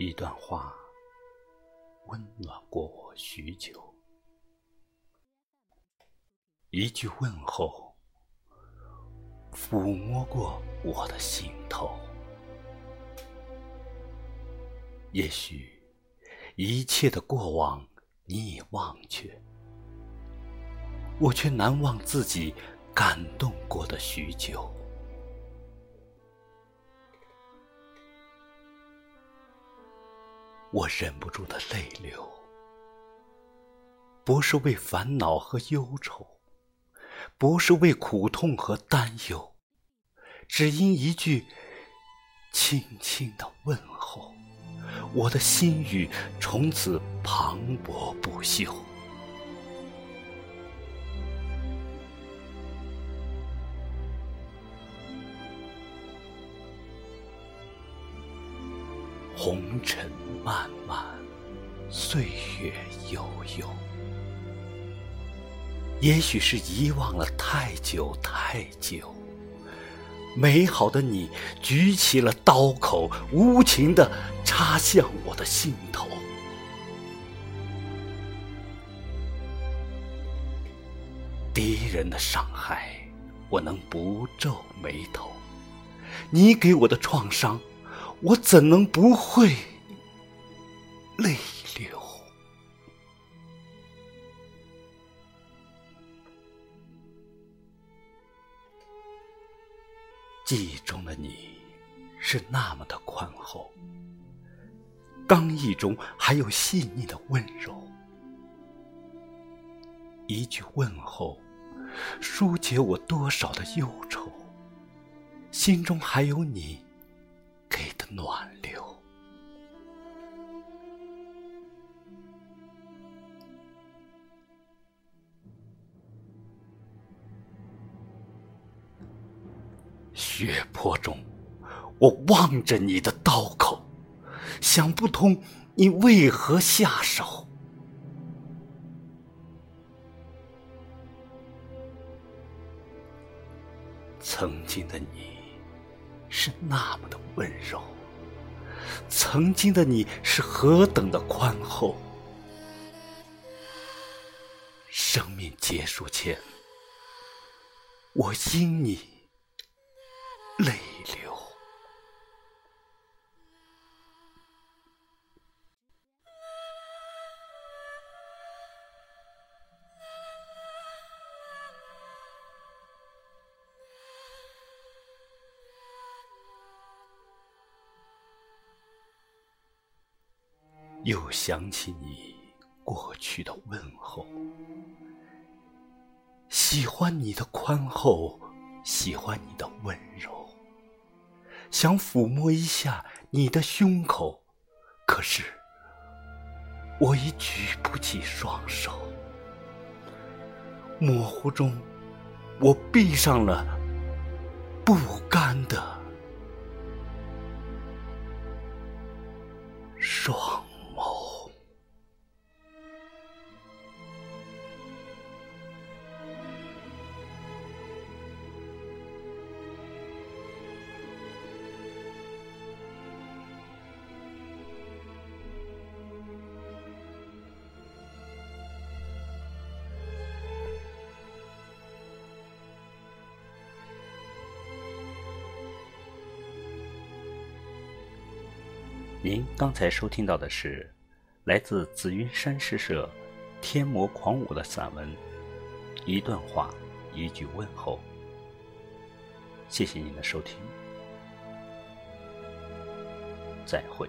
一段话，温暖过我许久；一句问候，抚摸过我的心头。也许，一切的过往你已忘却，我却难忘自己感动过的许久。我忍不住的泪流，不是为烦恼和忧愁，不是为苦痛和担忧，只因一句轻轻的问候，我的心语从此磅礴不休。红尘漫漫，岁月悠悠。也许是遗忘了太久太久，美好的你举起了刀口，无情的插向我的心头。敌人的伤害，我能不皱眉头；你给我的创伤。我怎能不会泪流？记忆中的你是那么的宽厚，刚毅中还有细腻的温柔。一句问候，疏解我多少的忧愁，心中还有你。暖流，血泊中，我望着你的刀口，想不通你为何下手。曾经的你。是那么的温柔，曾经的你是何等的宽厚。生命结束前，我因你泪流。又想起你过去的问候，喜欢你的宽厚，喜欢你的温柔，想抚摸一下你的胸口，可是我已举不起双手。模糊中，我闭上了不甘的双。您刚才收听到的是来自紫云山诗社《天魔狂舞》的散文，一段话，一句问候。谢谢您的收听，再会。